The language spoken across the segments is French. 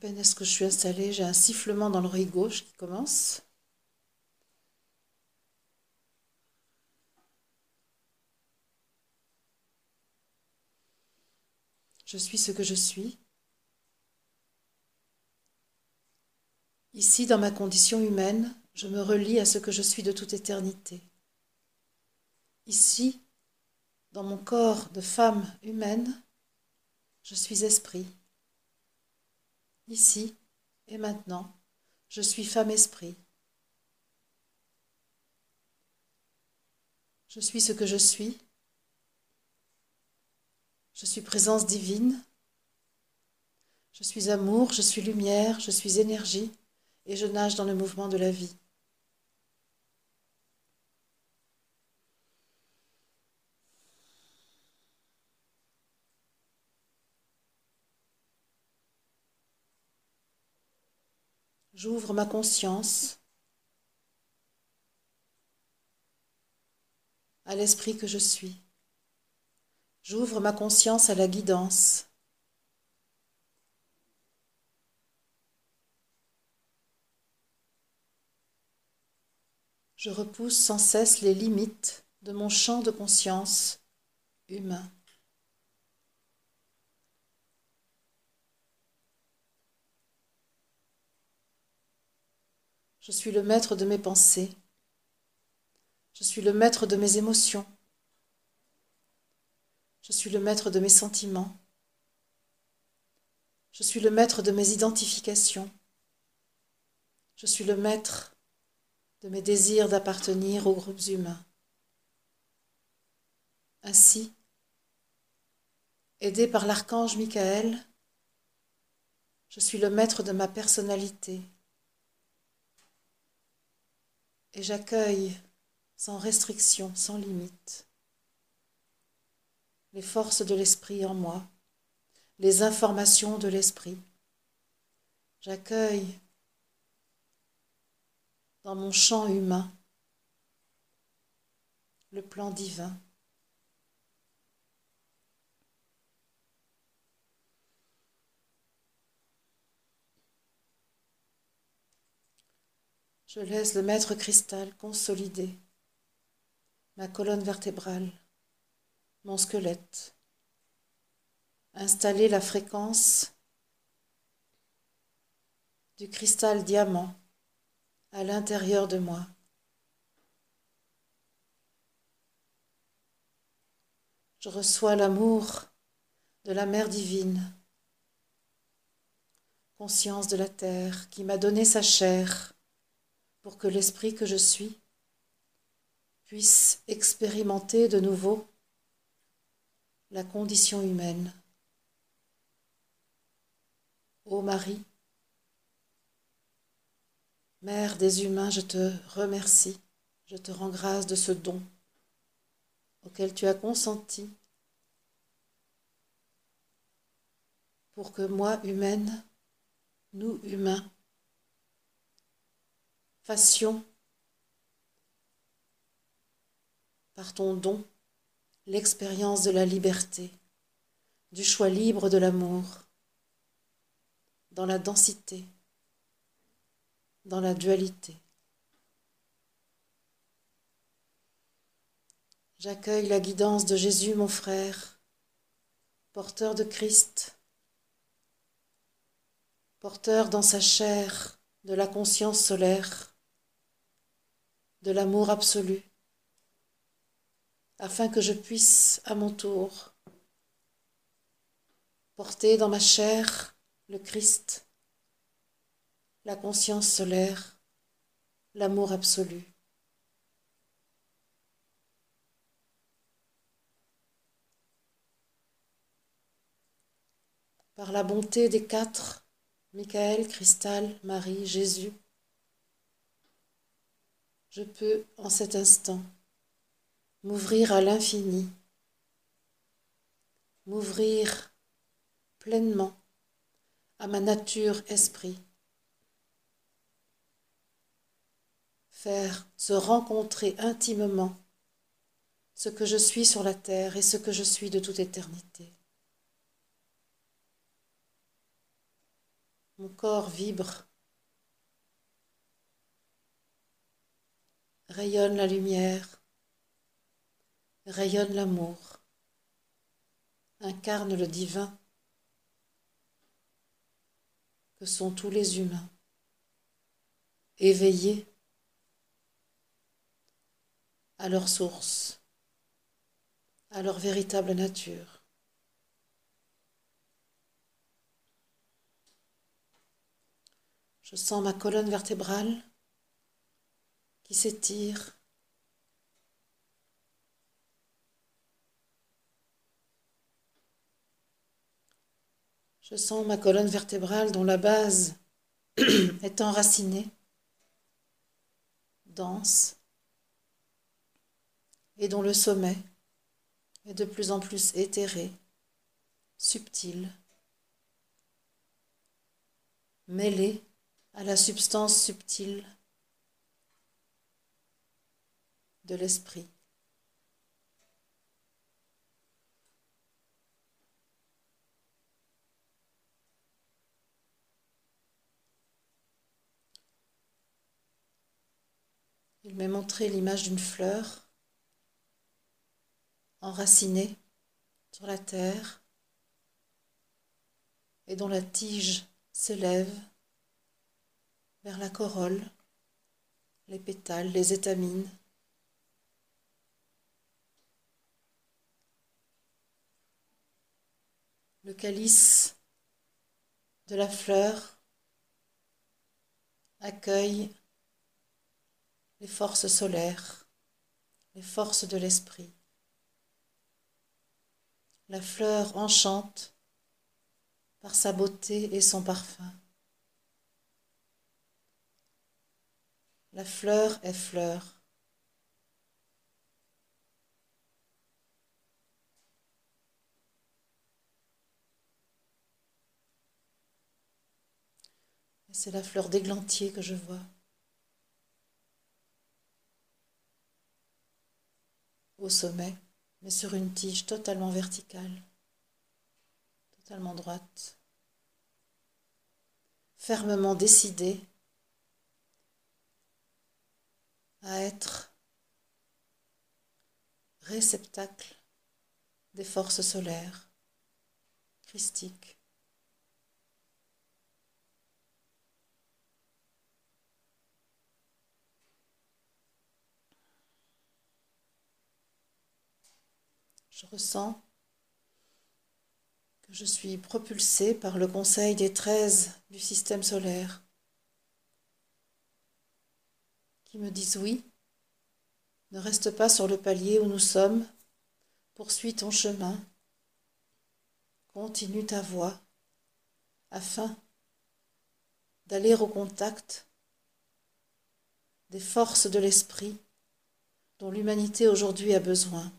peine est-ce que je suis installée, j'ai un sifflement dans l'oreille gauche qui commence. Je suis ce que je suis. Ici, dans ma condition humaine, je me relie à ce que je suis de toute éternité. Ici, dans mon corps de femme humaine, je suis esprit. Ici et maintenant, je suis femme-esprit. Je suis ce que je suis. Je suis présence divine. Je suis amour, je suis lumière, je suis énergie et je nage dans le mouvement de la vie. J'ouvre ma conscience à l'esprit que je suis. J'ouvre ma conscience à la guidance. Je repousse sans cesse les limites de mon champ de conscience humain. Je suis le maître de mes pensées. Je suis le maître de mes émotions. Je suis le maître de mes sentiments. Je suis le maître de mes identifications. Je suis le maître de mes désirs d'appartenir aux groupes humains. Ainsi, aidé par l'archange Michael, je suis le maître de ma personnalité, et j'accueille sans restriction, sans limite, les forces de l'esprit en moi, les informations de l'esprit. J'accueille dans mon champ humain le plan divin. Je laisse le maître cristal consolider ma colonne vertébrale, mon squelette, installer la fréquence du cristal diamant à l'intérieur de moi. Je reçois l'amour de la Mère divine, conscience de la terre qui m'a donné sa chair pour que l'esprit que je suis puisse expérimenter de nouveau la condition humaine. Ô Marie, Mère des humains, je te remercie, je te rends grâce de ce don auquel tu as consenti pour que moi, humaine, nous, humains, fassions par ton don l'expérience de la liberté, du choix libre de l'amour, dans la densité, dans la dualité. J'accueille la guidance de Jésus, mon frère, porteur de Christ, porteur dans sa chair de la conscience solaire, de l'amour absolu, afin que je puisse à mon tour porter dans ma chair le Christ, la conscience solaire, l'amour absolu. Par la bonté des quatre, Michael, Cristal, Marie, Jésus, je peux en cet instant m'ouvrir à l'infini, m'ouvrir pleinement à ma nature esprit, faire se rencontrer intimement ce que je suis sur la terre et ce que je suis de toute éternité. Mon corps vibre, rayonne la lumière, rayonne l'amour, incarne le divin que sont tous les humains, éveillés à leur source, à leur véritable nature. Je sens ma colonne vertébrale qui s'étire. Je sens ma colonne vertébrale dont la base est enracinée, dense, et dont le sommet est de plus en plus éthéré, subtil, mêlé à la substance subtile de l'esprit. Il m'est montré l'image d'une fleur enracinée sur la terre et dont la tige s'élève vers la corolle, les pétales, les étamines. Le calice de la fleur accueille les forces solaires, les forces de l'esprit. La fleur enchante par sa beauté et son parfum. La fleur est fleur. C'est la fleur d'églantier que je vois. Au sommet, mais sur une tige totalement verticale, totalement droite, fermement décidée à être réceptacle des forces solaires, christiques. Je ressens que je suis propulsée par le conseil des treize du système solaire qui me disent oui, ne reste pas sur le palier où nous sommes, poursuis ton chemin, continue ta voie, afin d'aller au contact des forces de l'esprit dont l'humanité aujourd'hui a besoin.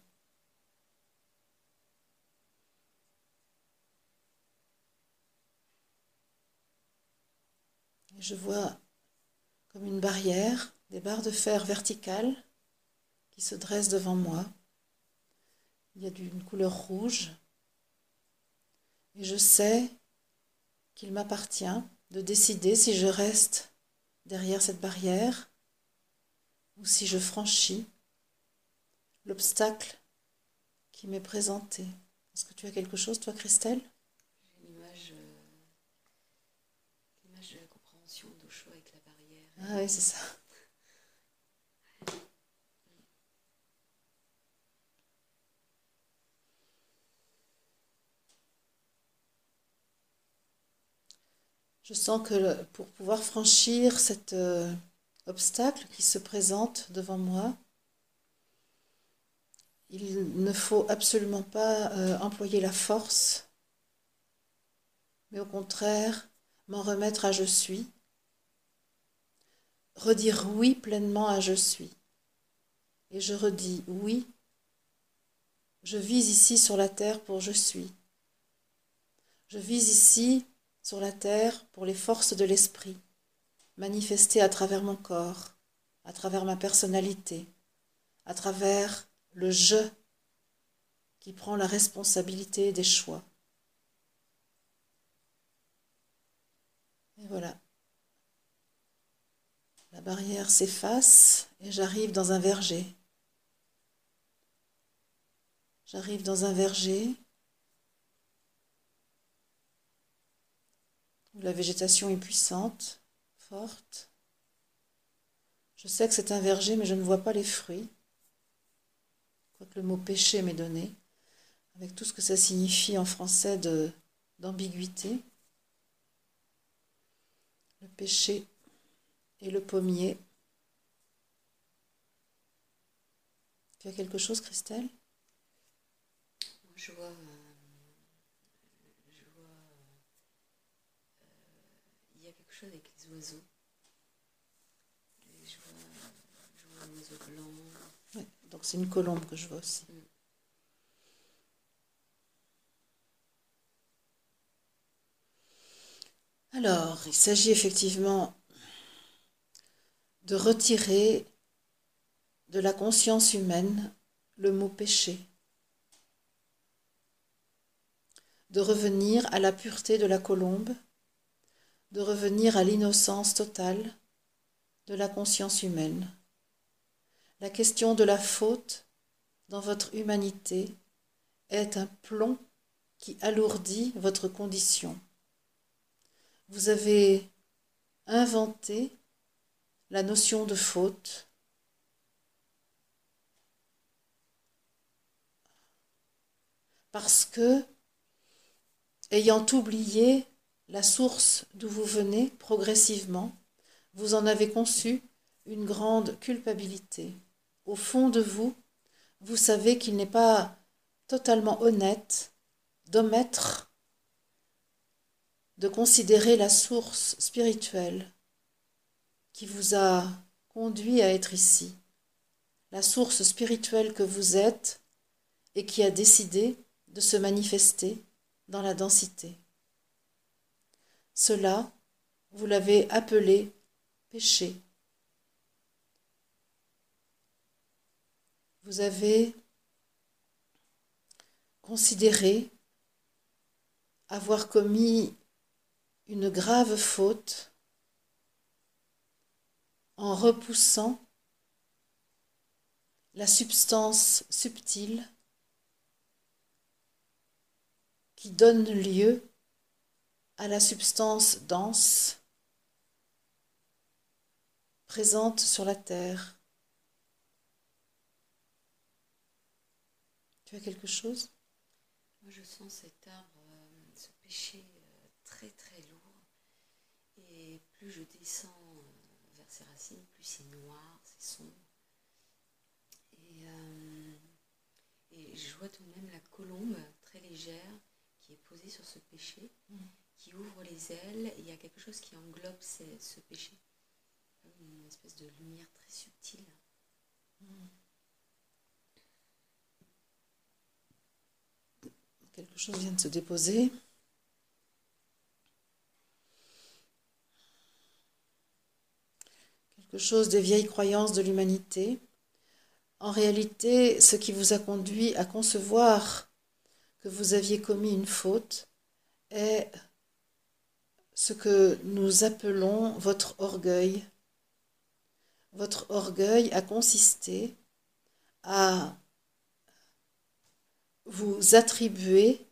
Je vois comme une barrière des barres de fer verticales qui se dressent devant moi. Il y a d'une couleur rouge. Et je sais qu'il m'appartient de décider si je reste derrière cette barrière ou si je franchis l'obstacle qui m'est présenté. Est-ce que tu as quelque chose, toi, Christelle? Ah oui, c'est ça. Je sens que pour pouvoir franchir cet euh, obstacle qui se présente devant moi, il ne faut absolument pas euh, employer la force, mais au contraire m'en remettre à je suis redire oui pleinement à je suis. Et je redis oui, je vis ici sur la terre pour je suis. Je vis ici sur la terre pour les forces de l'esprit, manifestées à travers mon corps, à travers ma personnalité, à travers le je qui prend la responsabilité des choix. Et voilà. La barrière s'efface et j'arrive dans un verger. J'arrive dans un verger où la végétation est puissante, forte. Je sais que c'est un verger, mais je ne vois pas les fruits. Quoique le mot péché m'est donné, avec tout ce que ça signifie en français d'ambiguïté. Le péché et le pommier. Tu as quelque chose, Christelle? Je vois chose avec les oiseaux. je, vois, un oiseau blanc. donc c'est une colombe que je vois aussi. Mm. Alors, il s'agit effectivement de retirer de la conscience humaine le mot péché, de revenir à la pureté de la colombe de revenir à l'innocence totale de la conscience humaine. La question de la faute dans votre humanité est un plomb qui alourdit votre condition. Vous avez inventé la notion de faute parce que, ayant oublié la source d'où vous venez progressivement, vous en avez conçu une grande culpabilité. Au fond de vous, vous savez qu'il n'est pas totalement honnête d'omettre de considérer la source spirituelle qui vous a conduit à être ici, la source spirituelle que vous êtes et qui a décidé de se manifester dans la densité. Cela, vous l'avez appelé péché. Vous avez considéré avoir commis une grave faute en repoussant la substance subtile qui donne lieu à la substance dense présente sur la terre. Tu as quelque chose? Moi, je sens cet arbre, euh, ce péché euh, très très lourd. Et plus je descends ses racines, plus c'est noir, c'est sombre. Et, et, je vois tout de même la colombe très légère qui est posée sur ce péché. Mm qui ouvre les ailes et il y a quelque chose qui englobe ce péché. Une espèce de lumière très subtile. Quelque chose vient de se déposer. Quelque chose des vieilles croyances de l'humanité. En réalité, ce qui vous a conduit à concevoir que vous aviez commis une faute est ce que nous appelons votre orgueil. Votre orgueil a consisté à vous attribuer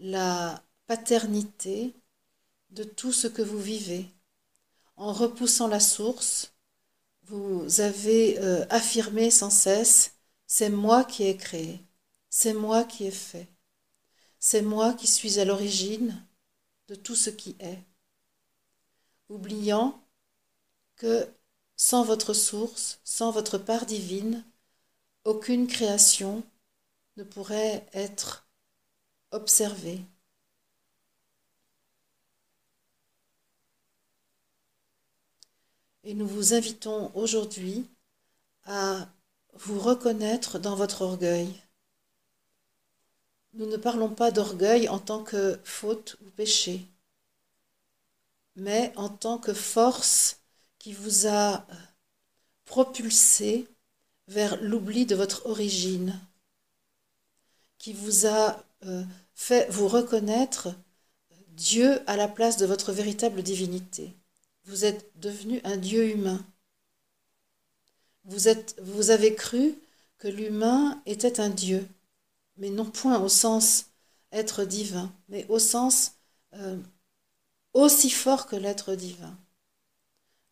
la paternité de tout ce que vous vivez. En repoussant la source, vous avez euh, affirmé sans cesse, c'est moi qui ai créé, c'est moi qui ai fait, c'est moi qui suis à l'origine de tout ce qui est oubliant que sans votre source, sans votre part divine, aucune création ne pourrait être observée. Et nous vous invitons aujourd'hui à vous reconnaître dans votre orgueil. Nous ne parlons pas d'orgueil en tant que faute ou péché mais en tant que force qui vous a propulsé vers l'oubli de votre origine, qui vous a euh, fait vous reconnaître Dieu à la place de votre véritable divinité. Vous êtes devenu un Dieu humain. Vous, avez cru que l'humain était un Dieu, mais non point au sens être divin, mais au sens euh, aussi fort que l'être divin.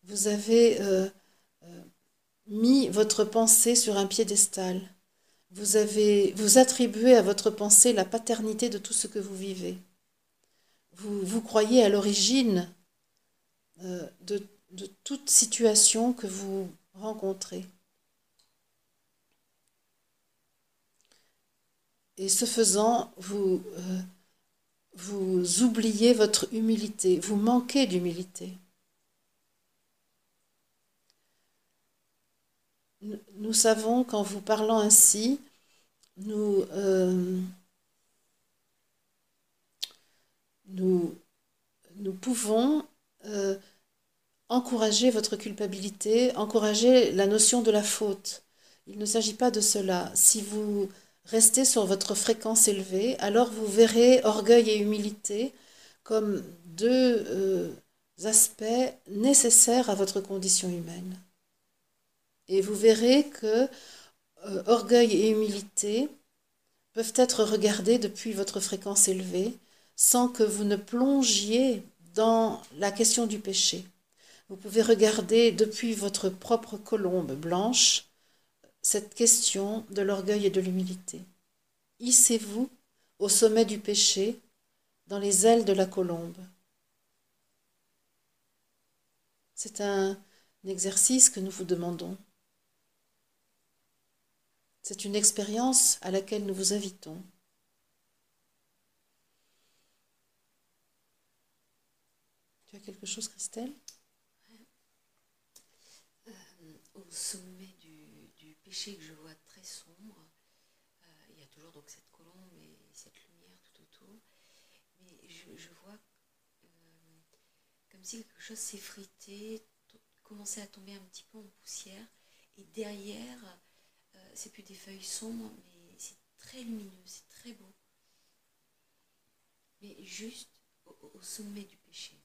Vous avez euh, euh, mis votre pensée sur un piédestal. Vous avez vous attribuez à votre pensée la paternité de tout ce que vous vivez. Vous, vous croyez à l'origine de, de toute situation que vous rencontrez. Et ce faisant, vous, euh, oubliez votre humilité, vous manquez d'humilité. Nous savons qu'en vous parlant ainsi, nous, euh, pouvons euh, encourager votre culpabilité, encourager la notion de la faute. Il ne s'agit pas de cela. Si vous Restez sur votre fréquence élevée, alors vous verrez orgueil et humilité comme deux euh, aspects nécessaires à votre condition humaine. Et vous verrez que euh, orgueil et humilité peuvent être regardés depuis votre fréquence élevée sans que vous ne plongiez dans la question du péché. Vous pouvez regarder depuis votre propre colombe blanche cette question de l'orgueil et de l'humilité. Hissez-vous au sommet du péché, dans les ailes de la colombe. C'est un exercice que nous vous demandons. C'est une expérience à laquelle nous vous invitons. Tu as quelque chose, Christelle? Euh, Au sommet péché que je vois très sombre. Euh, il y a toujours donc cette colombe et cette lumière tout autour. Mais je, vois euh, comme si quelque chose s'effritait, commençait à tomber un petit peu en poussière. Et derrière, c'est plus des feuilles sombres, mais c'est très lumineux, c'est très beau. Mais juste au, sommet du péché.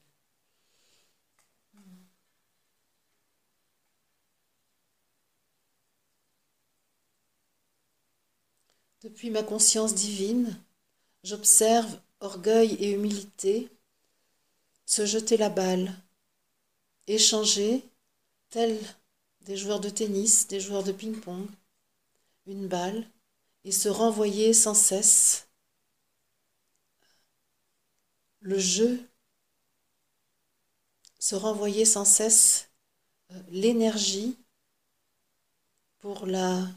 Depuis ma conscience divine, j'observe orgueil et humilité se jeter la balle, échanger, tels des joueurs de tennis, des joueurs de ping-pong, une balle, et se renvoyer sans cesse. Le jeu, se renvoyer sans cesse euh, l'énergie pour la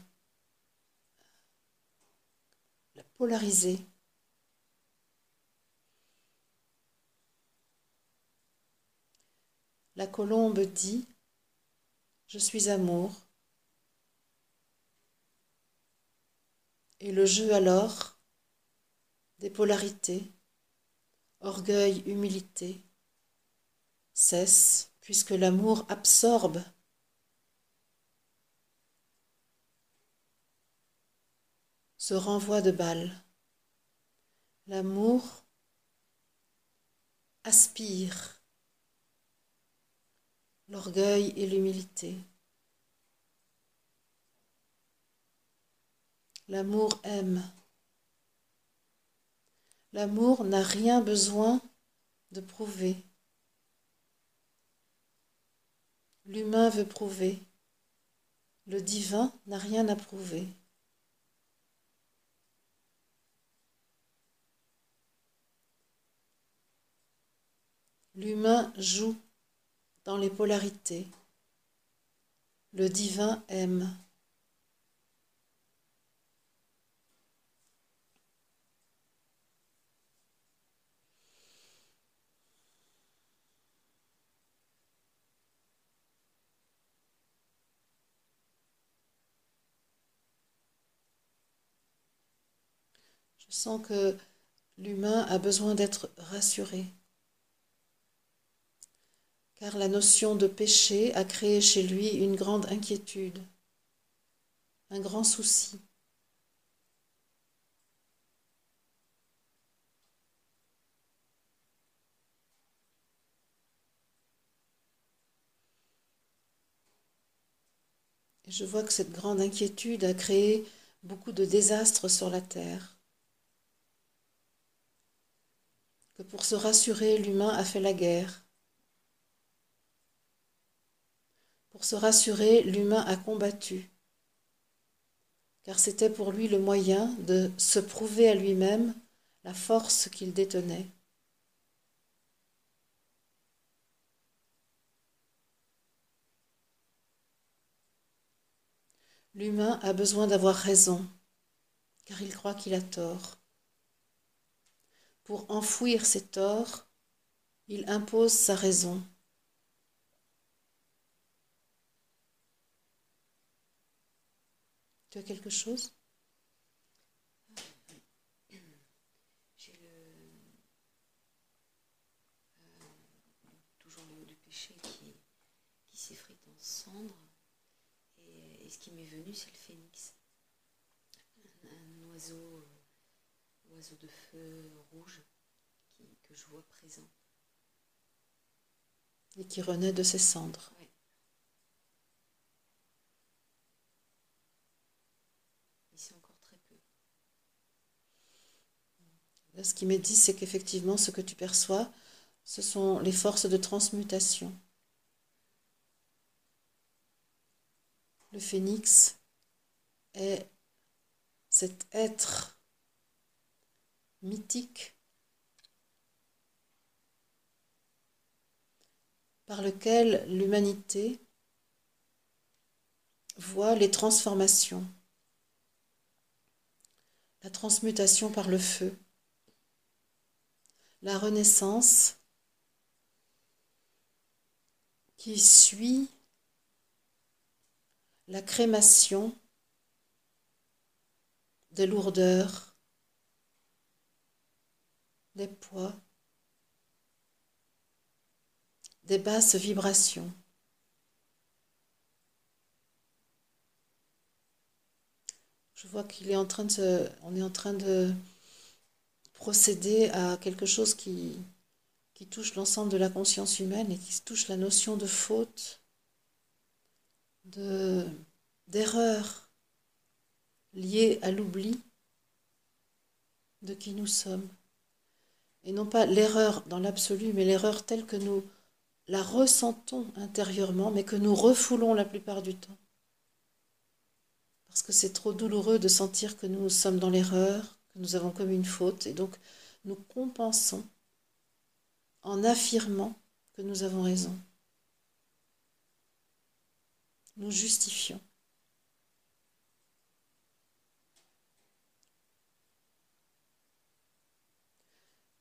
polarisé. La colombe dit Je suis amour. Et le jeu alors des polarités, orgueil, humilité, cesse puisque l'amour absorbe ce renvoi de balles. L'amour aspire l'orgueil et l'humilité. L'amour aime. L'amour n'a rien besoin de prouver. L'humain veut prouver. Le divin n'a rien à prouver. L'humain joue dans les polarités. Le divin aime. Je sens que l'humain a besoin d'être rassuré. Car la notion de péché a créé chez lui une grande inquiétude, un grand souci. Et je vois que cette grande inquiétude a créé beaucoup de désastres sur la terre. Que pour se rassurer, l'humain a fait la guerre. Pour se rassurer, l'humain a combattu, car c'était pour lui le moyen de se prouver à lui-même la force qu'il détenait. L'humain a besoin d'avoir raison, car il croit qu'il a tort. Pour enfouir ses torts, il impose sa raison. Tu as quelque chose? J'ai le, euh, toujours le, le péché qui, s'effrite en cendres. Et, ce qui m'est venu, c'est le phénix. Un oiseau, oiseau de feu rouge qui, que je vois présent. et qui renaît de ses cendres. Ouais. Mais c'est encore très peu. Là, ce qui m'est dit, c'est qu'effectivement, ce que tu perçois, ce sont les forces de transmutation. Le phénix est cet être mythique par lequel l'humanité voit les transformations, la transmutation par le feu, la renaissance qui suit la crémation des lourdeurs, des poids, des basses vibrations. Je vois qu'il est en train de on est en train de procéder à quelque chose qui, touche l'ensemble de la conscience humaine et qui touche la notion de faute, de, d'erreur liée à l'oubli de qui nous sommes. Et non pas l'erreur dans l'absolu, mais l'erreur telle que nous la ressentons intérieurement, mais que nous refoulons la plupart du temps. Parce que c'est trop douloureux de sentir que nous sommes dans l'erreur, que nous avons commis une faute, et donc nous compensons en affirmant que nous avons raison. Nous justifions.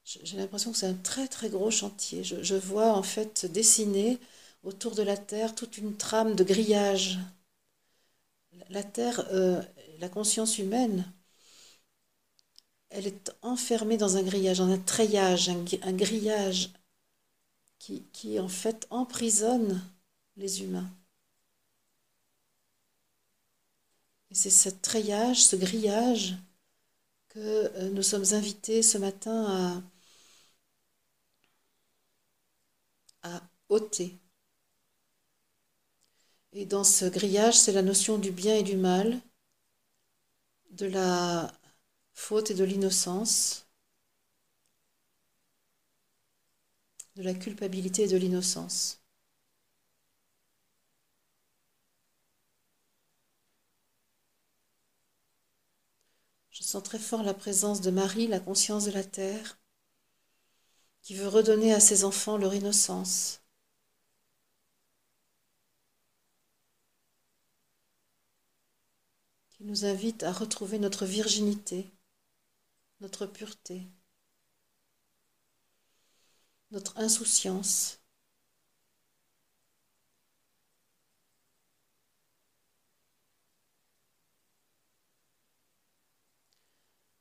J'ai l'impression que c'est un très très gros chantier. Je, je vois en fait dessiner autour de la Terre toute une trame de grillage. La Terre, euh, la conscience humaine, elle est enfermée dans un grillage, dans un treillage, un, un grillage qui, qui en fait emprisonne les humains. Et c'est ce treillage, ce grillage que euh, nous sommes invités ce matin à, ôter. Et dans ce grillage, c'est la notion du bien et du mal, de la faute et de l'innocence, de la culpabilité et de l'innocence. Je sens très fort la présence de Marie, la conscience de la terre, qui veut redonner à ses enfants leur innocence. qui nous invite à retrouver notre virginité, notre pureté, notre insouciance.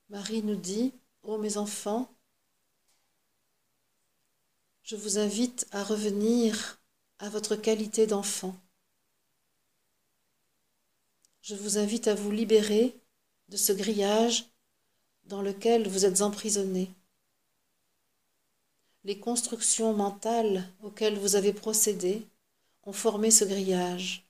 Marie nous dit, Ô mes enfants, je vous invite à revenir à votre qualité d'enfant. Je vous invite à vous libérer de ce grillage dans lequel vous êtes emprisonnés. Les constructions mentales auxquelles vous avez procédé ont formé ce grillage.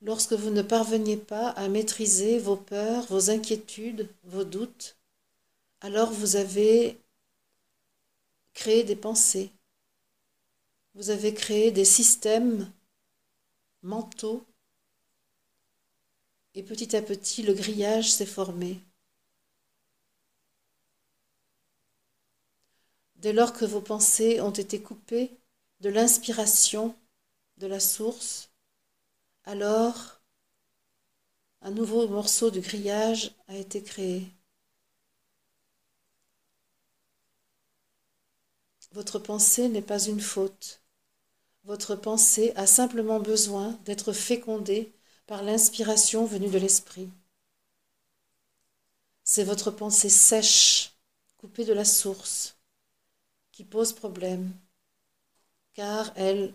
Lorsque vous ne parveniez pas à maîtriser vos peurs, vos inquiétudes, vos doutes, alors vous avez créé des pensées, vous avez créé des systèmes mentaux et petit à petit le grillage s'est formé. Dès lors que vos pensées ont été coupées de l'inspiration, de la source, alors un nouveau morceau de grillage a été créé. Votre pensée n'est pas une faute. Votre pensée a simplement besoin d'être fécondée par l'inspiration venue de l'esprit. C'est votre pensée sèche, coupée de la source, qui pose problème, car elle,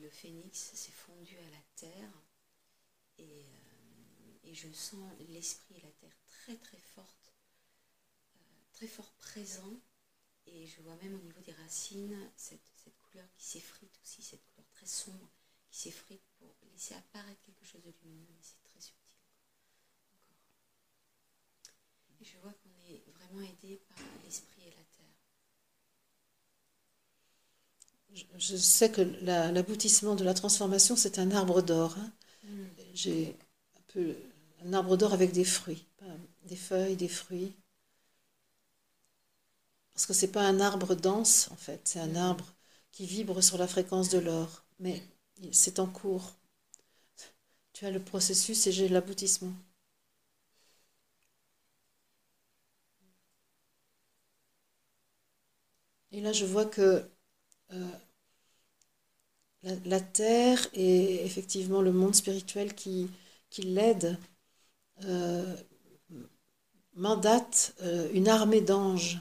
le phénix s'est fondu à la terre et, euh, et je sens l'esprit et la terre très très forte, euh, très fort présent et je vois même au niveau des racines cette, couleur qui s'effrite aussi, cette couleur très sombre qui s'effrite pour laisser apparaître quelque chose de lumineux, mais c'est très subtil je vois qu'on est vraiment aidé par l'esprit et la terre. Je sais que l'aboutissement de la transformation, c'est un arbre d'or. Hein. Mm. J'ai un peu un arbre d'or avec des fruits, des feuilles, des fruits. Parce que ce n'est pas un arbre dense, en fait, c'est un mm. arbre qui vibre sur la fréquence de l'or. Mais c'est en cours. Tu as le processus et j'ai l'aboutissement. Et là, je vois que euh, la, terre et effectivement le monde spirituel qui, qui l'aide euh, mandate euh, une armée d'anges.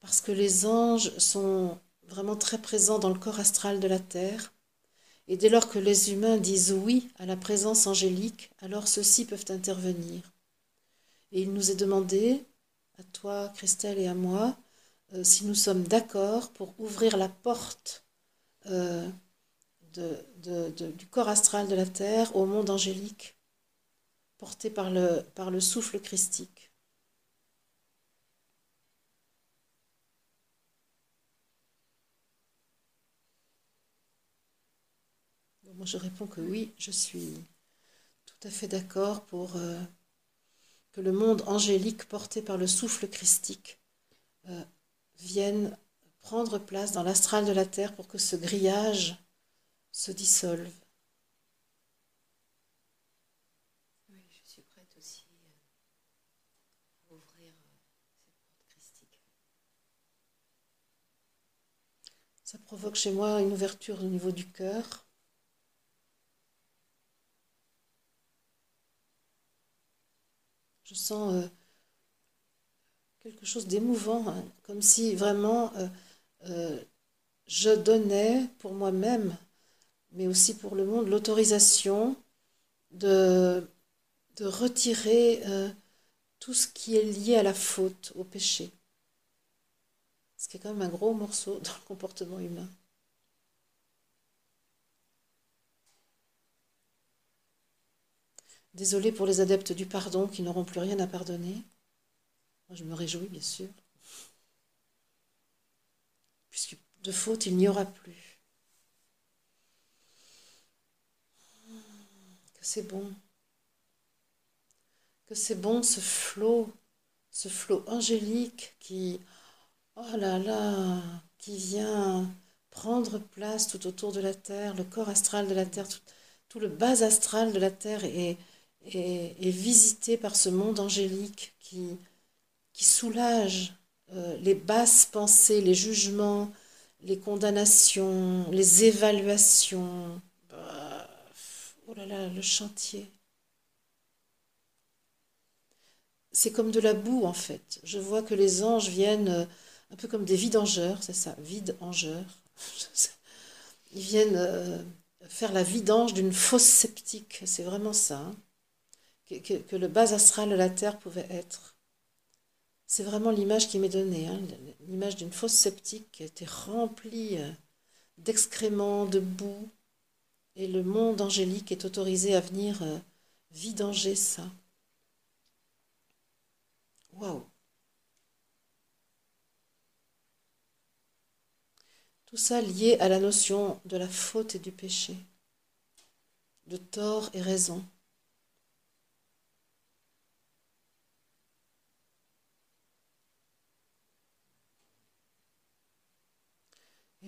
Parce que les anges sont vraiment très présents dans le corps astral de la terre. Et dès lors que les humains disent oui à la présence angélique, alors ceux-ci peuvent intervenir. Et il nous est demandé, à toi, Christelle, et à moi, euh, si nous sommes d'accord pour ouvrir la porte euh, du corps astral de la terre au monde angélique, porté par le, souffle christique. Moi, je réponds que oui, je suis tout à fait d'accord pour euh, que le monde angélique porté par le souffle christique viennent prendre place dans l'astral de la Terre pour que ce grillage se dissolve. Oui, je suis prête aussi euh, à ouvrir euh, cette porte christique. Ça provoque chez moi une ouverture au niveau du cœur. Je sens euh, quelque chose d'émouvant, hein, comme si vraiment euh, euh, je donnais pour moi-même, mais aussi pour le monde, l'autorisation de, retirer euh, tout ce qui est lié à la faute, au péché. Ce qui est quand même un gros morceau dans le comportement humain. Désolé pour les adeptes du pardon qui n'auront plus rien à pardonner. Moi, je me réjouis, bien sûr. Puisque de faute, il n'y aura plus. Que c'est bon. Que c'est bon ce flot, ce flot angélique qui, oh là là, qui vient prendre place tout autour de la Terre, le corps astral de la Terre, tout, le bas astral de la Terre est, est visité par ce monde angélique qui, qui soulage euh, les basses pensées, les jugements, les condamnations, les évaluations. Oh là là, le chantier. C'est comme de la boue en fait. Je vois que les anges viennent euh, un peu comme des vidangeurs, c'est ça, vide-angeurs. Ils viennent euh, faire la vidange d'une fosse sceptique, c'est vraiment ça, hein, que, le bas astral de la Terre pouvait être. C'est vraiment l'image qui m'est donnée, hein, l'image d'une fosse sceptique qui était remplie euh, d'excréments, de boue, et le monde angélique est autorisé à venir euh, vidanger ça. Waouh! Tout ça lié à la notion de la faute et du péché, de tort et raison.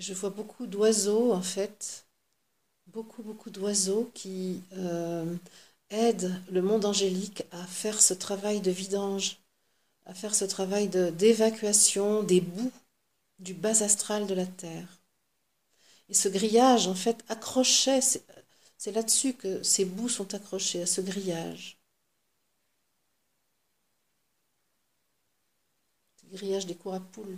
Je vois beaucoup d'oiseaux, en fait, beaucoup, beaucoup d'oiseaux qui euh, aident le monde angélique à faire ce travail de vidange, à faire ce travail d'évacuation des bouts du bas astral de la Terre. Et ce grillage, en fait, accrochait, c'est là-dessus que ces bouts sont accrochés, à ce grillage. Le grillage des cours à poules.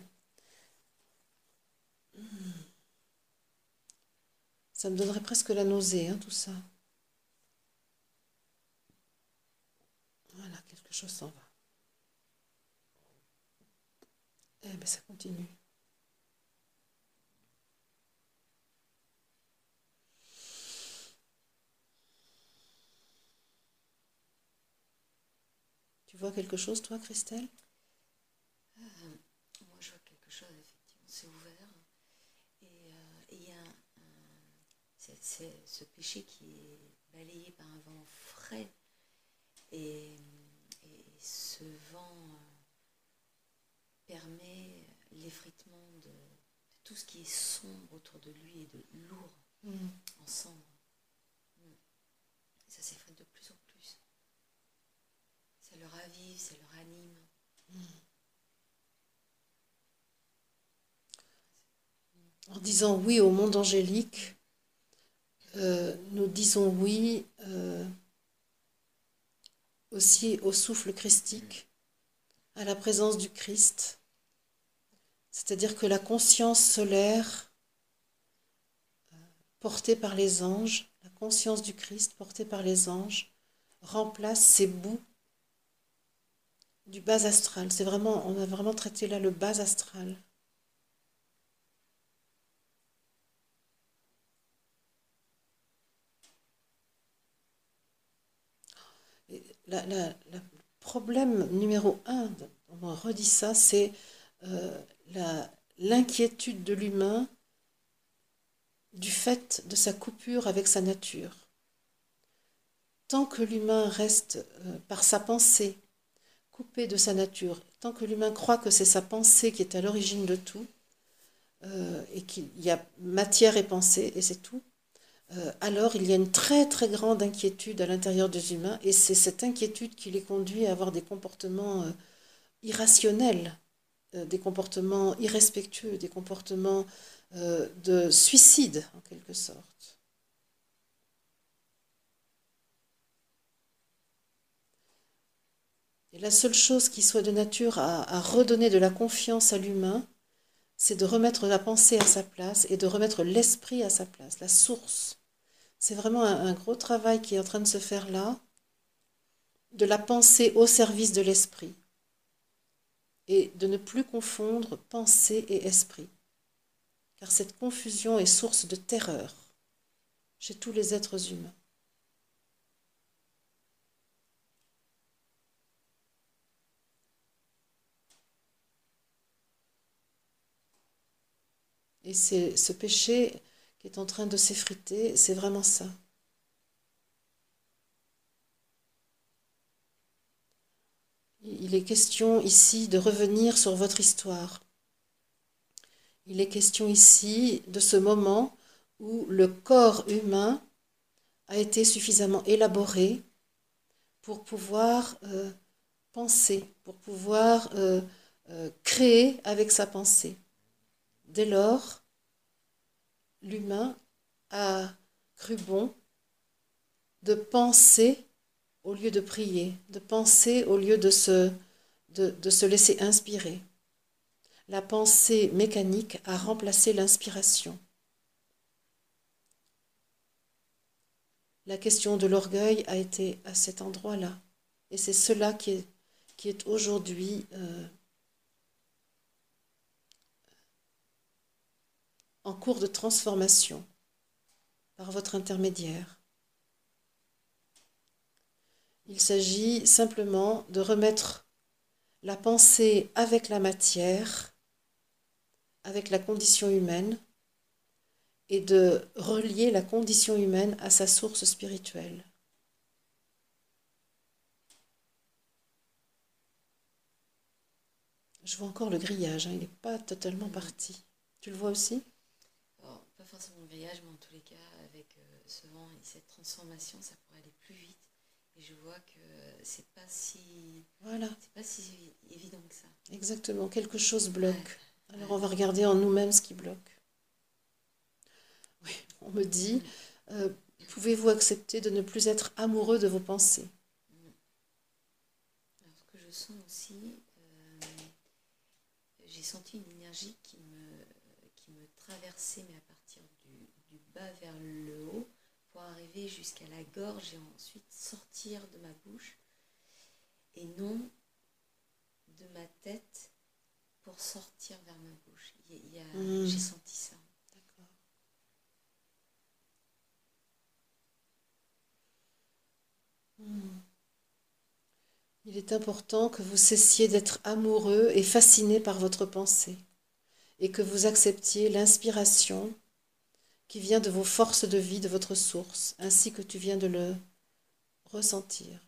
Ça me donnerait presque la nausée, hein, tout ça. Voilà, quelque chose s'en va. Eh bien, ça continue. Tu vois quelque chose, toi, Christelle? C'est ce péché qui est balayé par un vent frais. Et, ce vent euh, permet l'effritement de, tout ce qui est sombre autour de lui et de lourd mm. en cendre. Mm. Ça s'effrite de plus en plus. Ça le ravive, ça le ranime. Mm. En disant oui au monde angélique, euh, nous disons oui euh, aussi au souffle christique, à la présence du Christ. C'est-à-dire que la conscience solaire euh, portée par les anges, la conscience du Christ portée par les anges, remplace ces bouts du bas astral. C'est vraiment, on a vraiment traité là le bas astral. Le problème numéro un, on redit ça, c'est euh, l'inquiétude de l'humain du fait de sa coupure avec sa nature. Tant que l'humain reste euh, par sa pensée coupé de sa nature, tant que l'humain croit que c'est sa pensée qui est à l'origine de tout, euh, et qu'il y a matière et pensée, et c'est tout, alors il y a une très très grande inquiétude à l'intérieur des humains et c'est cette inquiétude qui les conduit à avoir des comportements euh, irrationnels, euh, des comportements irrespectueux, des comportements de suicide en quelque sorte. Et la seule chose qui soit de nature à redonner de la confiance à l'humain, c'est de remettre la pensée à sa place et de remettre l'esprit à sa place, la source c'est vraiment un, gros travail qui est en train de se faire là, de la pensée au service de l'esprit, et de ne plus confondre pensée et esprit, car cette confusion est source de terreur chez tous les êtres humains. Et c'est ce péché qui est en train de s'effriter, c'est vraiment ça. Il est question ici de revenir sur votre histoire. Il est question ici de ce moment où le corps humain a été suffisamment élaboré pour pouvoir euh, penser, pour pouvoir euh, euh, créer avec sa pensée. Dès lors, l'humain a cru bon de penser au lieu de prier, de penser au lieu de se, laisser inspirer. La pensée mécanique a remplacé l'inspiration. La question de l'orgueil a été à cet endroit-là. Et c'est cela qui est, qui est aujourd'hui euh, en cours de transformation par votre intermédiaire. Il s'agit simplement de remettre la pensée avec la matière, avec la condition humaine, et de relier la condition humaine à sa source spirituelle. Je vois encore le grillage, hein, il n'est pas totalement parti. Tu le vois aussi? Forcément le grillage, mais en tous les cas, avec euh, ce vent et cette transformation, ça pourrait aller plus vite. Et je vois que c'est pas si voilà. c'est pas si évident que ça. Exactement, quelque chose bloque. Alors on va regarder en nous-mêmes ce qui bloque. Oui, on me dit, euh, pouvez-vous accepter de ne plus être amoureux de vos pensées? Alors, ce que je sens aussi, euh, j'ai senti une énergie qui me, qui me traversait, mais à partir bas vers le haut, pour arriver jusqu'à la gorge et ensuite sortir de ma bouche, et non de ma tête pour sortir vers ma bouche. Il y a- Mm. J'ai senti ça. D'accord. Hmm. Il est important que vous cessiez d'être amoureux et fasciné par votre pensée et que vous acceptiez l'inspiration qui vient de vos forces de vie, de votre source, ainsi que tu viens de le ressentir.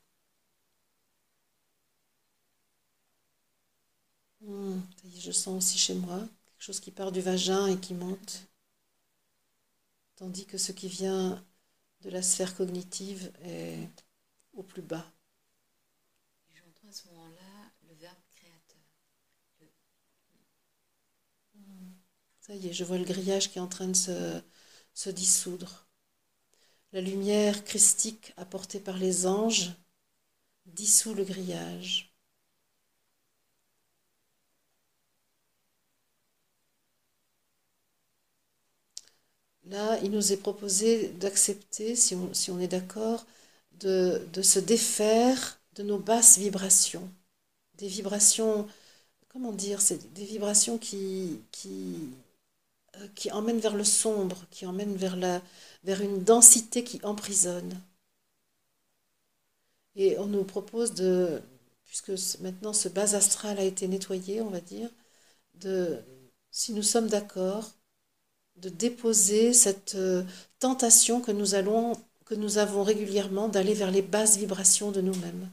Hmm, je sens aussi chez moi quelque chose qui part du vagin et qui monte, tandis que ce qui vient de la sphère cognitive est au plus bas. J'entends à ce moment-là le verbe créateur. Ça y est, je vois le grillage qui est en train de se, se dissoudre. La lumière christique apportée par les anges dissout le grillage. Là, il nous est proposé d'accepter, si on, est d'accord, de, se défaire de nos basses vibrations, des vibrations, comment dire, c'est des vibrations qui, qui emmènent vers le sombre, qui emmènent vers, la, vers une densité qui emprisonne. Et on nous propose de, puisque maintenant ce bas astral a été nettoyé, on va dire, de, si nous sommes d'accord, de déposer cette euh, tentation que nous allons, que nous avons régulièrement d'aller vers les basses vibrations de nous-mêmes.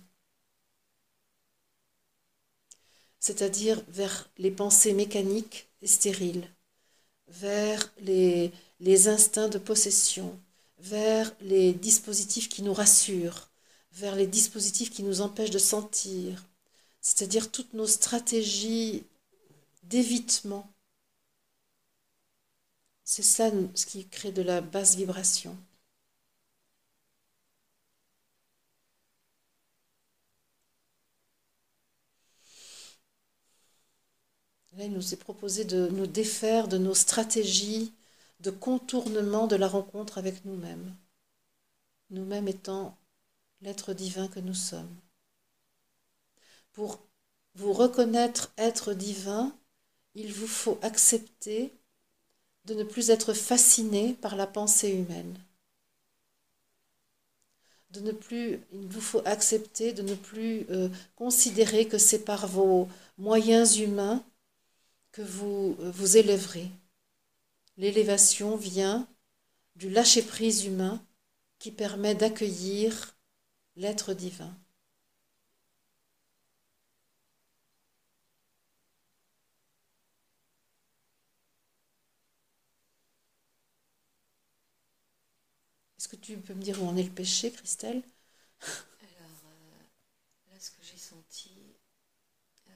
C'est-à-dire vers les pensées mécaniques et stériles, vers les, instincts de possession, vers les dispositifs qui nous rassurent, vers les dispositifs qui nous empêchent de sentir, c'est-à-dire toutes nos stratégies d'évitement. C'est ça ce qui crée de la basse vibration. Là, il nous est proposé de nous défaire de nos stratégies de contournement de la rencontre avec nous-mêmes, nous-mêmes étant l'être divin que nous sommes. Pour vous reconnaître être divin, il vous faut accepter de ne plus être fasciné par la pensée humaine. De ne plus, il vous faut accepter de ne plus euh, considérer que c'est par vos moyens humains que vous euh, vous élèverez. L'élévation vient du lâcher-prise humain qui permet d'accueillir l'être divin. Est-ce que tu peux me dire où en est le péché, Christelle? Alors, euh, là, ce que j'ai senti, euh,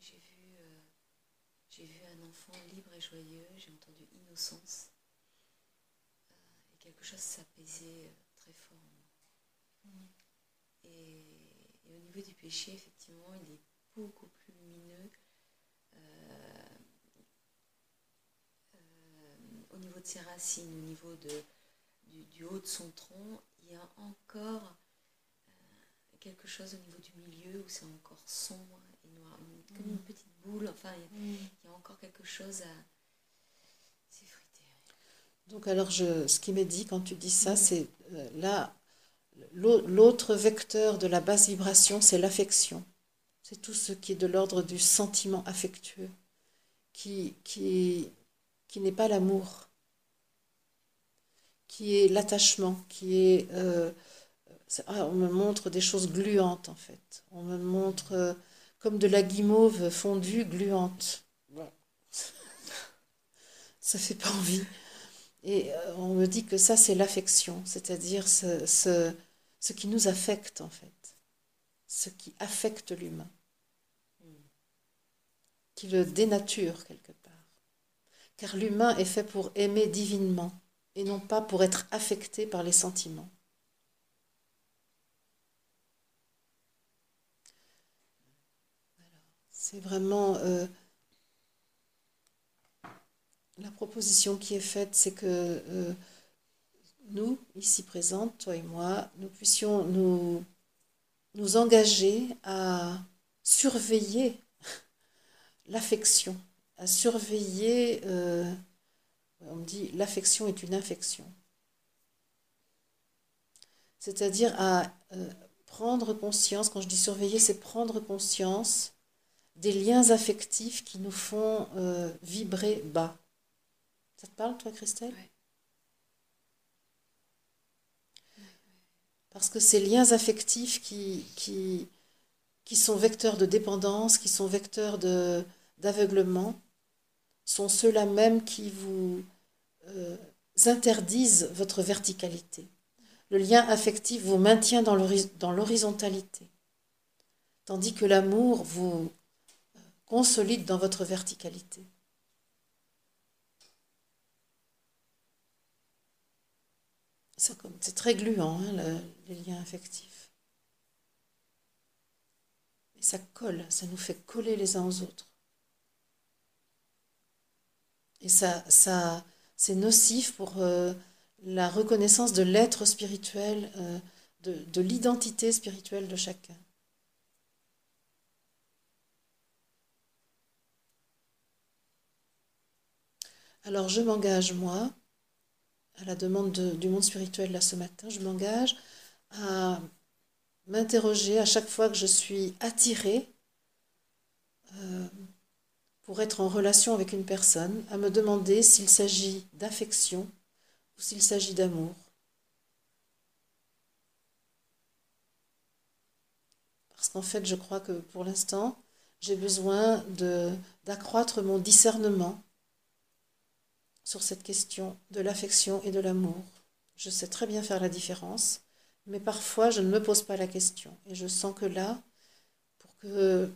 j'ai vu, euh, j'ai vu un enfant libre et joyeux, j'ai entendu innocence, euh, et quelque chose s'apaisait euh, très fort en moi. Et, au niveau du péché, effectivement, il est beaucoup plus lumineux. Euh, au niveau de ses racines, au niveau de, du, haut de son tronc, il y a encore quelque chose au niveau du milieu où c'est encore sombre noir, comme une mm. petite boule. Enfin, il y, a, encore quelque chose à s'effriter. Donc, alors, je, ce qui m'est dit quand tu dis ça, mm. c'est là, L'autre vecteur de la basse vibration, c'est l'affection. C'est tout ce qui est de l'ordre du sentiment affectueux, qui, qui, qui n'est pas l'amour, qui est l'attachement, qui est... Euh, ah, on me montre des choses gluantes, en fait. On me montre euh, comme de la guimauve fondue, gluante. ça fait pas envie. Et euh, on me dit que ça, c'est l'affection, c'est-à-dire ce, ce, ce qui nous affecte en fait, ce qui affecte l'humain, qui le dénature quelque part. Car l'humain est fait pour aimer divinement et non pas pour être affecté par les sentiments. C'est vraiment euh, la proposition qui est faite, c'est que euh, nous, ici présentes, toi et moi, nous puissions nous, engager à surveiller l'affection, à surveiller, euh, on me dit, l'affection est une infection. C'est-à-dire à prendre conscience, quand je dis surveiller, c'est prendre conscience des liens affectifs qui nous font euh, vibrer bas. Ça te parle, toi, Christelle? Parce que ces liens affectifs qui, qui, qui sont vecteurs de dépendance, qui sont vecteurs d'aveuglement, sont ceux-là même qui vous euh, interdisent votre verticalité. Le lien affectif vous maintient dans l'horizontalité, tandis que l'amour vous consolide dans votre verticalité. C'est très gluant, hein, les liens affectifs. Et ça colle, ça nous fait coller les uns aux autres. Et ça, c'est nocif pour euh, la reconnaissance de l'être spirituel, euh, de l'identité spirituelle de chacun. Alors je m'engage, moi, à la demande du monde spirituel là ce matin, je m'engage à m'interroger à chaque fois que je suis attirée euh, pour être en relation avec une personne, à me demander s'il s'agit d'affection ou s'il s'agit d'amour. Parce qu'en fait, je crois que pour l'instant, j'ai besoin d'accroître mon discernement sur cette question de l'affection et de l'amour. Je sais très bien faire la différence, mais parfois je ne me pose pas la question. Et je sens que là, pour que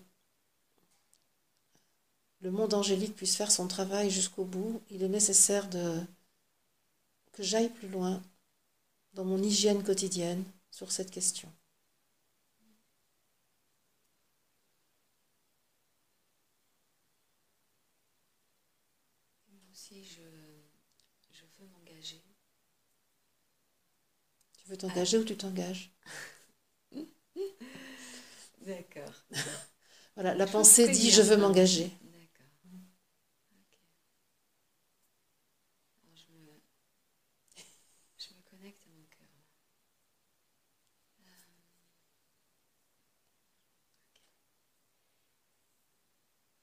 le monde angélique puisse faire son travail jusqu'au bout, il est nécessaire que j'aille plus loin dans mon hygiène quotidienne sur cette question. Tu veux t'engager ou tu t'engages D'accord. voilà, la pensée dit je veux m'engager. D'accord. je, me... je me connecte à mon cœur. Euh,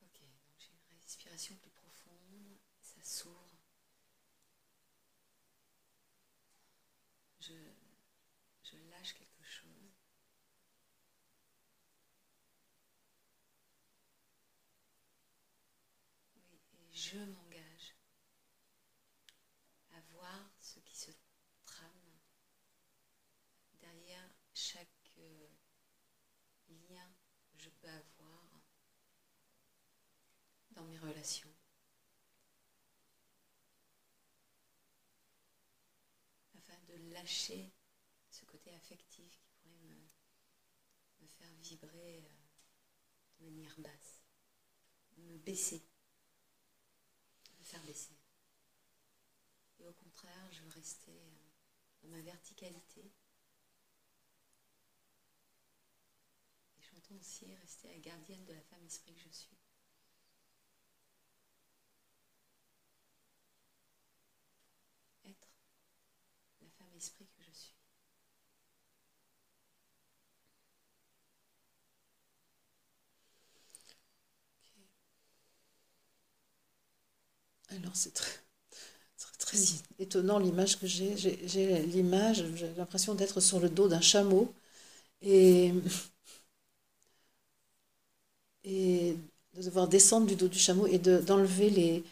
ok, donc j'ai une respiration plus profonde, ça s'ouvre. Je je lâche quelque chose. Oui, et je m'engage à voir ce qui se trame derrière chaque euh, lien que je peux avoir dans mes relations. Afin de lâcher ce côté affectif qui pourrait me, faire vibrer de manière basse, me baisser, me faire baisser. Et au contraire, je veux rester dans ma verticalité. Et j'entends aussi rester la gardienne de la femme esprit que je suis. Alors c'est très, étonnant l'image que j'ai. J'ai l'image, j'ai l'impression d'être sur le dos d'un chameau. Et, et de devoir descendre du dos du chameau et d'enlever les,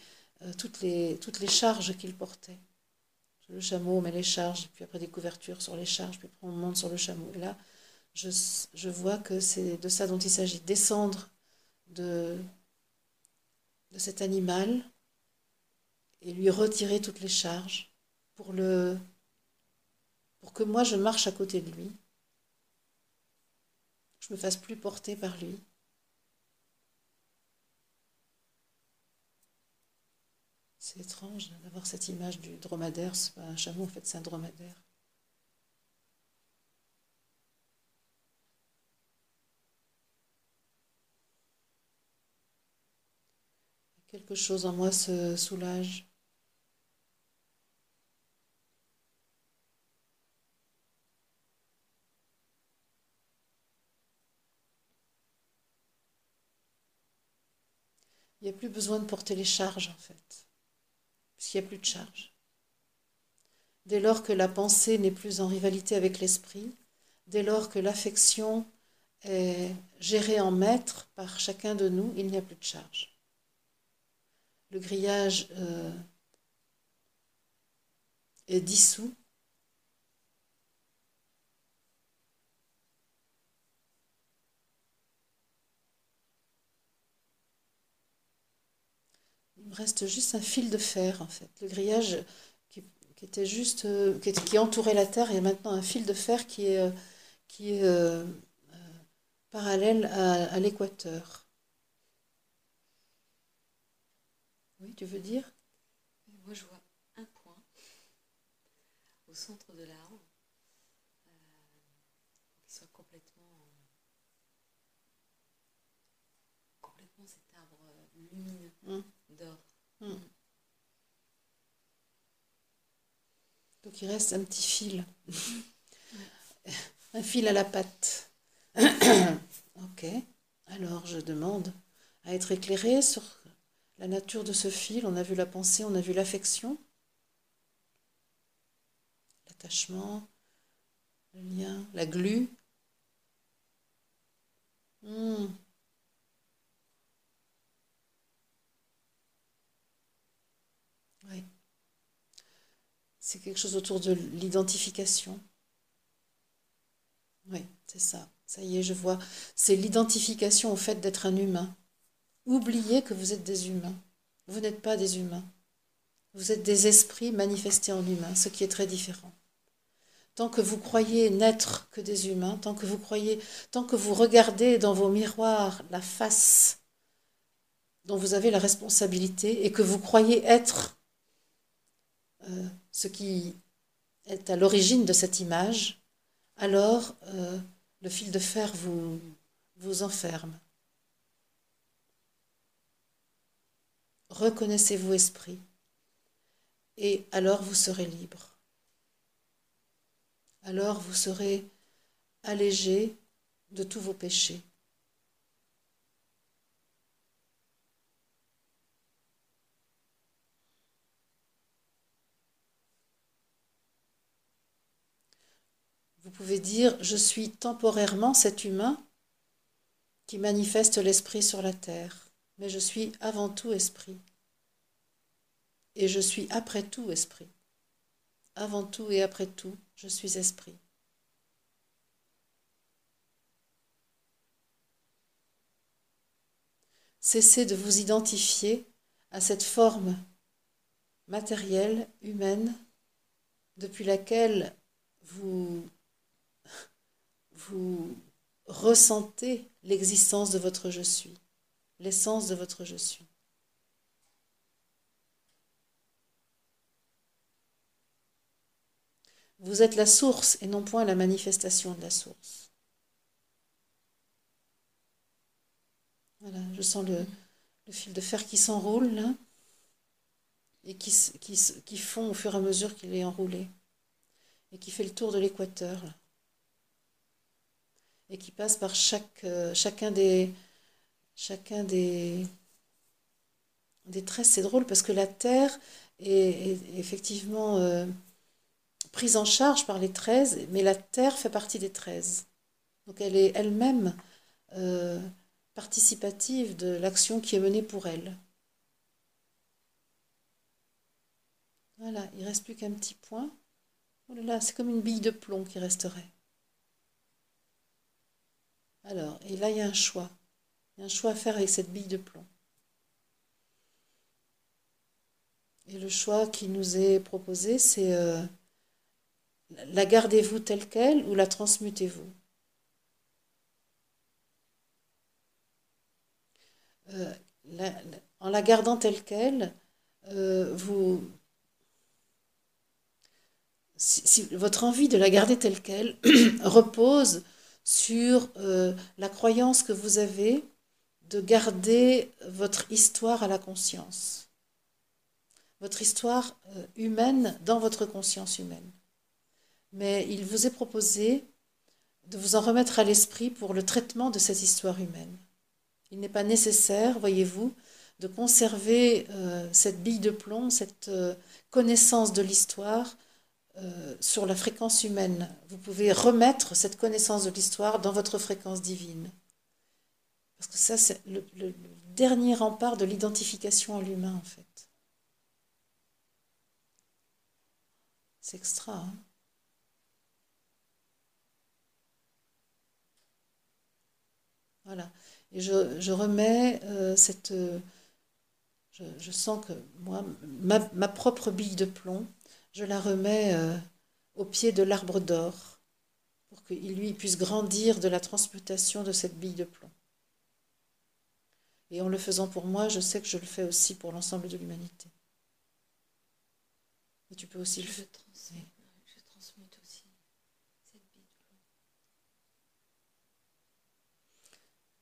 euh, toutes, les, toutes les charges qu'il portait le chameau, on met les charges, puis après des couvertures sur les charges, puis après on monte sur le chameau. Et là, je, vois que c'est de ça dont il s'agit, descendre de, cet animal et lui retirer toutes les charges pour, pour que moi je marche à côté de lui, je me fasse plus porter par lui. C'est étrange d'avoir cette image du dromadaire. C'est pas un chameau, en fait, c'est un dromadaire. Quelque chose en moi se soulage. Il n'y a plus besoin de porter les charges en fait puisqu'il n'y a plus de charge. Dès lors que la pensée n'est plus en rivalité avec l'esprit, dès lors que l'affection est gérée en maître par chacun de nous, il n'y a plus de charge. Le grillage euh, est dissous. Il me reste juste un fil de fer, en fait. Le grillage qui, était juste, euh, qui, entourait la Terre, il y a maintenant un fil de fer qui est, euh, qui est euh, parallèle à, l'équateur. Oui, tu veux dire? Moi, je vois un point au centre de l'arbre qui soit complètement, complètement cet arbre lumineux. Hmm. Donc il reste un petit fil. un fil à la patte. ok. Alors je demande à être éclairé sur la nature de ce fil. On a vu la pensée, on a vu l'affection, l'attachement, le lien, la glu. Hmm. C'est quelque chose autour de l'identification. Oui, c'est ça. Ça y est, je vois. C'est l'identification au fait d'être un humain. Oubliez que vous êtes des humains. Vous n'êtes pas des humains. Vous êtes des esprits manifestés en humains, ce qui est très différent. Tant que vous croyez n'être que des humains, tant que vous croyez, tant que vous regardez dans vos miroirs la face dont vous avez la responsabilité et que vous croyez être euh, ce qui est à l'origine de cette image, alors euh, le fil de fer vous, vous enferme. Reconnaissez-vous esprit, et alors vous serez libre. Alors vous serez allégé de tous vos péchés. Vous pouvez dire, je suis temporairement cet humain qui manifeste l'esprit sur la terre, mais je suis avant tout esprit. Et je suis après tout esprit. Avant tout et après tout, je suis esprit. Cessez de vous identifier à cette forme matérielle, humaine, depuis laquelle vous vous ressentez l'existence de votre je suis, l'essence de votre je suis. Vous êtes la source et non point la manifestation de la source. Voilà, je sens le, fil de fer qui s'enroule là et qui, qui, qui fond au fur et à mesure qu'il est enroulé et qui fait le tour de l'équateur et qui passe par chaque, euh, chacun des chacun des, des tresses. C'est drôle parce que la Terre est, effectivement euh, prise en charge par les 13, mais la Terre fait partie des 13. Donc elle est elle-même euh, participative de l'action qui est menée pour elle. Voilà, il ne reste plus qu'un petit point. Oh là là, c'est comme une bille de plomb qui resterait. Alors, et là, il y a un choix. Il y a un choix à faire avec cette bille de plomb. Et le choix qui nous est proposé, c'est euh, la gardez-vous telle qu'elle ou la transmutez-vous? Euh, En la gardant telle qu'elle, euh, vous, si, votre envie de la garder telle qu'elle repose sur euh, la croyance que vous avez de garder votre histoire à la conscience, votre histoire euh, humaine dans votre conscience humaine. Mais il vous est proposé de vous en remettre à l'esprit pour le traitement de cette histoire humaine. Il n'est pas nécessaire, voyez-vous, de conserver euh, cette bille de plomb, cette connaissance de l'histoire euh, sur la fréquence humaine. Vous pouvez remettre cette connaissance de l'histoire dans votre fréquence divine. Parce que ça, c'est le, dernier rempart de l'identification à l'humain, en fait. C'est extra. Hein voilà. Et je, remets euh, cette... je, sens que moi, ma propre bille de plomb, je la remets euh, au pied de l'arbre d'or pour qu'il lui puisse grandir de la transmutation de cette bille de plomb. Et en le faisant pour moi, je sais que je le fais aussi pour l'ensemble de l'humanité. Et tu peux aussi je le faire. Je transmute aussi cette bille de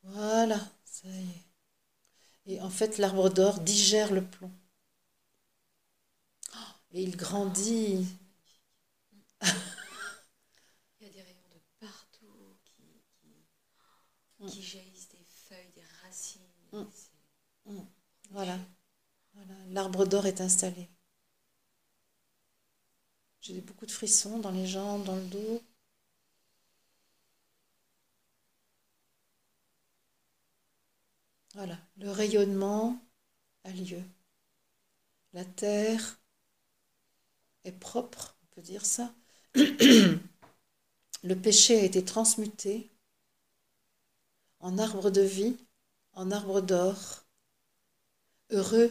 plomb. Voilà, ça y est. Et en fait, l'arbre d'or digère le plomb. Et il grandit. il y a des rayons de partout qui, qui, mm. jaillissent des feuilles, des racines. Mm. Mm. Voilà. voilà. L'arbre d'or est installé. J'ai beaucoup de frissons dans les jambes, dans le dos. Voilà, le rayonnement a lieu. La terre est propre, on peut dire ça. le péché a été transmuté en arbre de vie, en arbre d'or, heureux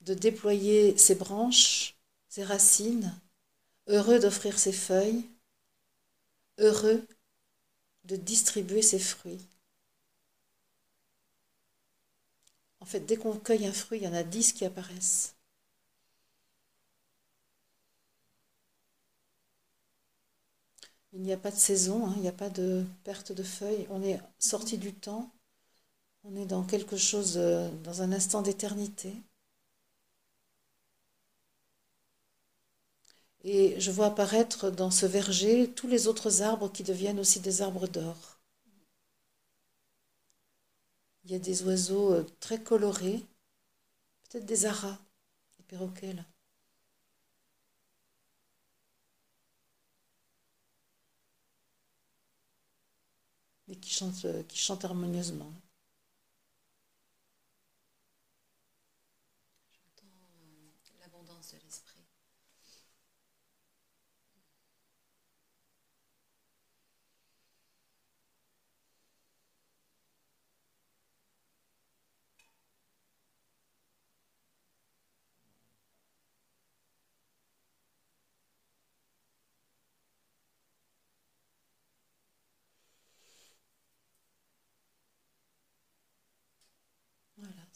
de déployer ses branches, ses racines, heureux d'offrir ses feuilles, heureux de distribuer ses fruits. En fait, dès qu'on cueille un fruit, il y en a dix qui apparaissent. Il n'y a pas de saison, hein, il n'y a pas de perte de feuilles. On est sorti du temps. On est dans quelque chose, dans un instant d'éternité. Et je vois apparaître dans ce verger tous les autres arbres qui deviennent aussi des arbres d'or. Il y a des oiseaux euh, très colorés, peut-être des aras, des perroquets là. Mais qui euh, qui chante harmonieusement.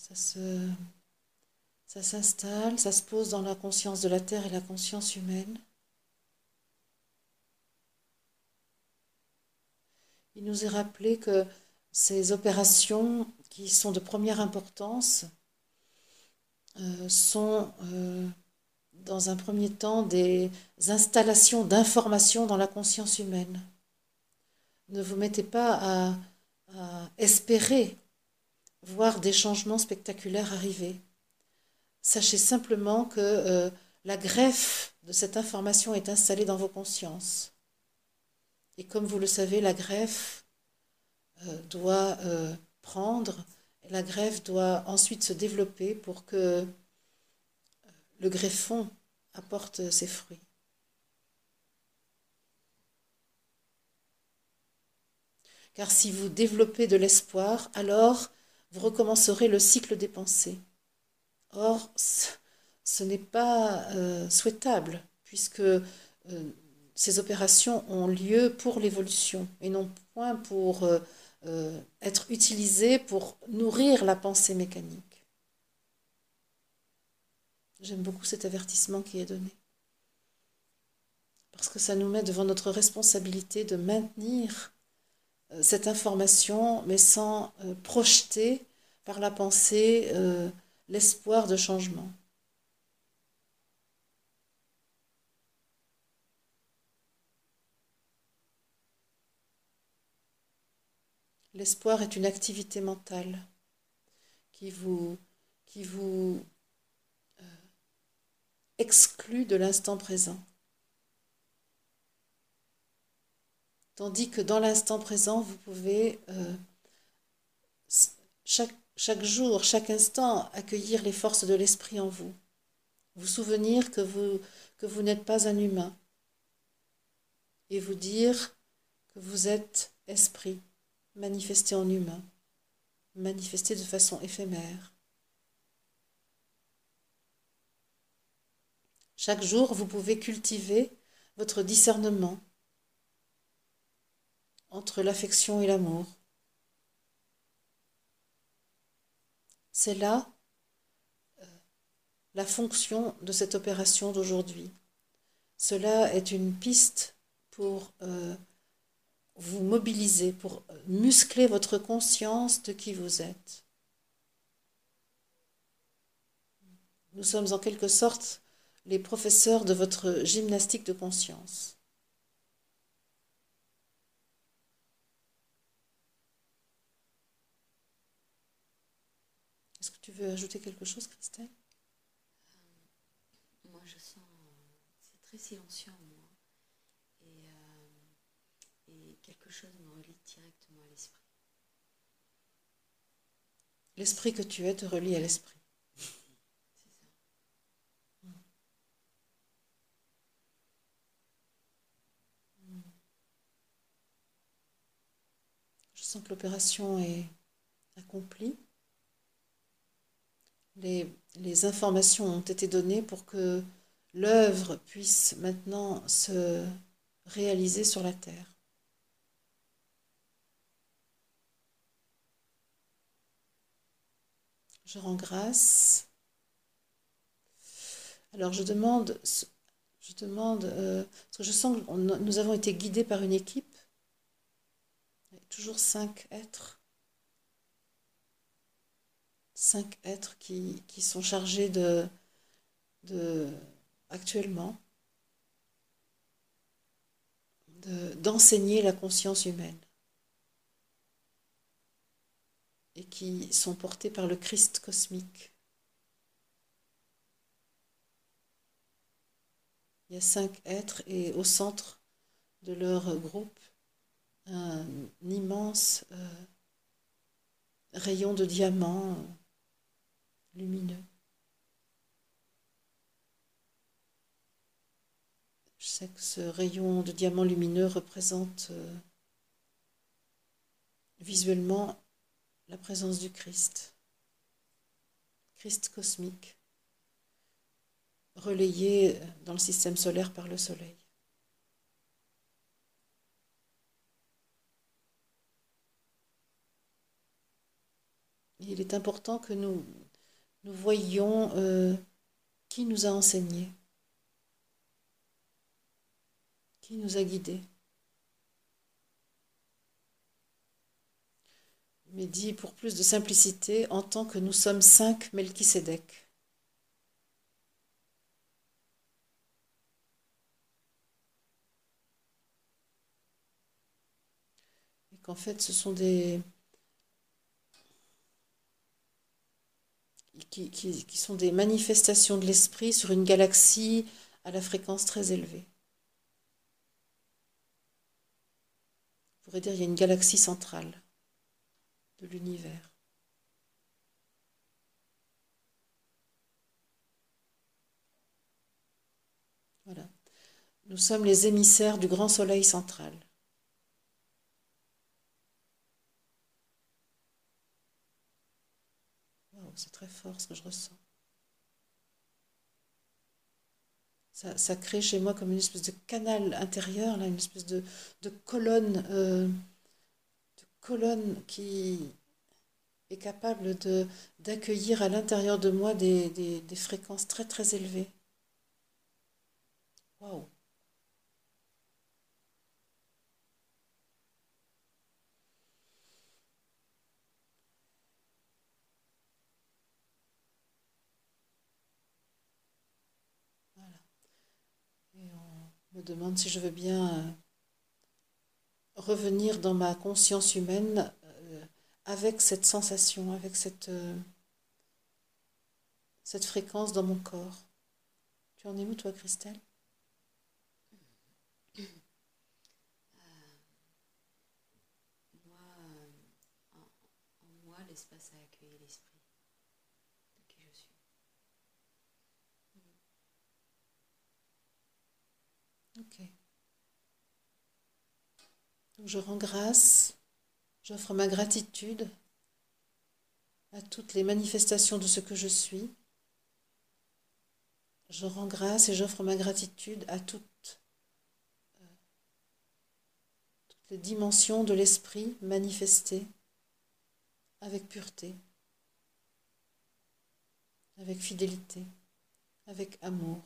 Ça se, ça s'installe, ça se pose dans la conscience de la Terre et la conscience humaine. Il nous est rappelé que ces opérations qui sont de première importance euh, sont euh, dans un premier temps des installations d'informations dans la conscience humaine. Ne vous mettez pas à, espérer voir des changements spectaculaires arriver. Sachez simplement que euh, la greffe de cette information est installée dans vos consciences. Et comme vous le savez, la greffe euh, doit euh, prendre, la greffe doit ensuite se développer pour que le greffon apporte ses fruits. Car si vous développez de l'espoir, alors vous recommencerez le cycle des pensées. Or, ce n'est pas euh, souhaitable, puisque euh, ces opérations ont lieu pour l'évolution et non point pour euh, être utilisées pour nourrir la pensée mécanique. J'aime beaucoup cet avertissement qui est donné. Parce que ça nous met devant notre responsabilité de maintenir cette information, mais sans euh, projeter par la pensée euh, l'espoir de changement. L'espoir est une activité mentale qui vous, qui vous exclu de l'instant présent. Tandis que dans l'instant présent, vous pouvez euh, chaque, jour, chaque instant, accueillir les forces de l'esprit en vous. Vous souvenir que vous n'êtes pas un humain. Et vous dire que vous êtes esprit, manifesté en humain, manifesté de façon éphémère. Chaque jour, vous pouvez cultiver votre discernement entre l'affection et l'amour. C'est là euh, la fonction de cette opération d'aujourd'hui. Cela est une piste pour euh, vous mobiliser, pour muscler votre conscience de qui vous êtes. Nous sommes en quelque sorte les professeurs de votre gymnastique de conscience. Tu veux ajouter quelque chose, Christelle? Euh, Moi, je sens, c'est très silencieux en moi, et, euh, et quelque chose me relie directement à l'esprit. L'esprit que tu es te relie à l'esprit. que l'opération est accomplie. Les, informations ont été données pour que l'œuvre puisse maintenant se réaliser sur la terre. Je rends grâce. Alors je demande, je demande, euh, je sens que nous avons été guidés par une équipe toujours cinq êtres. Cinq êtres qui, sont chargés actuellement d'enseigner la conscience humaine et qui sont portés par le Christ cosmique. Il y a cinq êtres et au centre de leur groupe, un immense euh, rayon de diamant lumineux. Je sais que ce rayon de diamant lumineux représente euh, visuellement la présence du Christ, Christ cosmique, relayé dans le système solaire par le Soleil. Il est important que nous, nous voyions euh, qui nous a enseigné, qui nous a guidés. Mais dit pour plus de simplicité, en tant que nous sommes cinq Melchisédek. Et qu'en fait, ce sont des, qui, sont des manifestations de l'esprit sur une galaxie à la fréquence très élevée. On pourrait dire qu'il y a une galaxie centrale de l'univers. Voilà. Nous sommes les émissaires du grand soleil central. C'est très fort ce que je ressens. Ça, crée chez moi comme une espèce de canal intérieur, là, une espèce de, colonne, euh, de colonne qui est capable de, d'accueillir à l'intérieur de moi des, des fréquences très très élevées. Waouh! Me demande si je veux bien euh, revenir dans ma conscience humaine euh, avec cette sensation, avec cette, euh, cette fréquence dans mon corps. Tu en es où toi, Christelle Moi, en moi, l'espace a accueilli l'esprit. Je rends grâce, j'offre ma gratitude à toutes les manifestations de ce que je suis. Je rends grâce et j'offre ma gratitude à toutes, euh, toutes les dimensions de l'esprit manifestées avec pureté, avec fidélité, avec amour.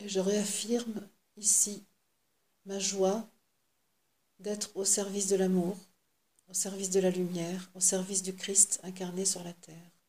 Et je réaffirme ici ma joie d'être au service de l'amour, au service de la lumière, au service du Christ incarné sur la terre.